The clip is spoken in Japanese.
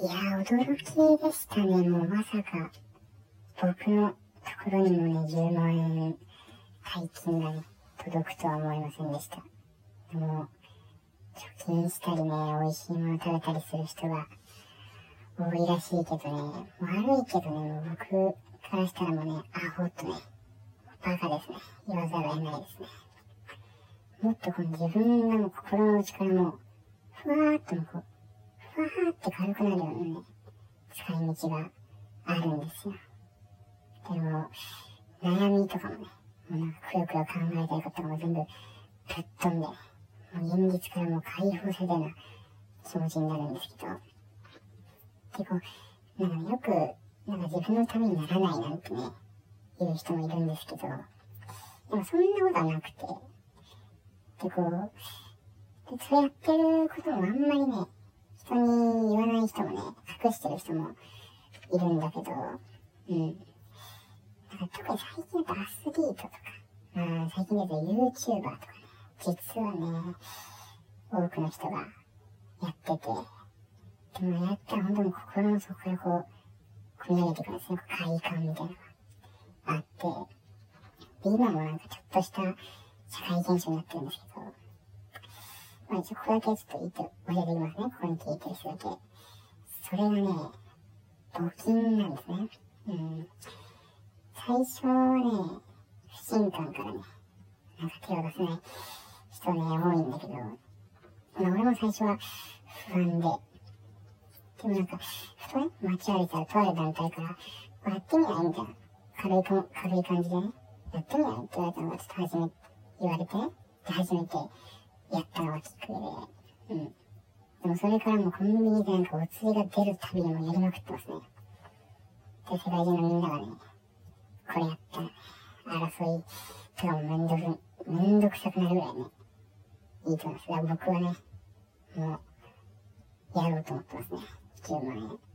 いや、驚きでしたね。もうまさか、僕のところにもね、10万円大金がね、届くとは思いませんでした。でも、貯金したりね、美味しいもの食べたりする人が多いらしいけどね、悪いけどね、もう僕からしたらもうね、アホとね、バカですね。言わざるを得ないですね。もっとこの自分がもう心の内からもう、ふわーっとこう、ーって軽くなるようなね、使い道があるんですよ。でも、悩みとかもね、もうなんかくよくよ考えたりことかも全部ぶっ飛んで、もう現実からもう解放されたような気持ちになるんですけど、結構、なんか、よく、なんか自分のためにならないなんてね、言う人もいるんですけど、でもそんなことはなくて、で、こう、で、そうやってることもあんまりね、人に言わない人もね、隠してる人もいるんだけど、うん。なんか特に最近だとアスリートとか、まあ最近だと YouTuber とかね、実はね、多くの人がやってて、でもやったら本当に心の底からこう、込み上げてくるんですね、快感みたいなのがあって、で、今もなんかちょっとした社会現象になってるんですけど、まあ一応これだけちょっと言って、教えておきますね、ここに聞いてる人だけ。それがね、募金なんですね。うん。最初はね、不信感からね、なんか手を出せない人ね、多いんだけど、まあ俺も最初は不安で、でもなんか、ふとね、街歩いたらとある団体から、やってみないみたいな、軽いか、軽い感じでね、やってみないって言われたのがちょっと初め、言われてね、で、初めてやったのがきっかけで、うん。でもそれからもうコンビニでなんかお釣りが出るたびにもやりまくってますね。で、世界中のみんながね、これやったら、争いとかもめんどく、めんどくさくなるぐらいね、いいと思います。だから僕はね、もう、やろうと思ってますね。10万円。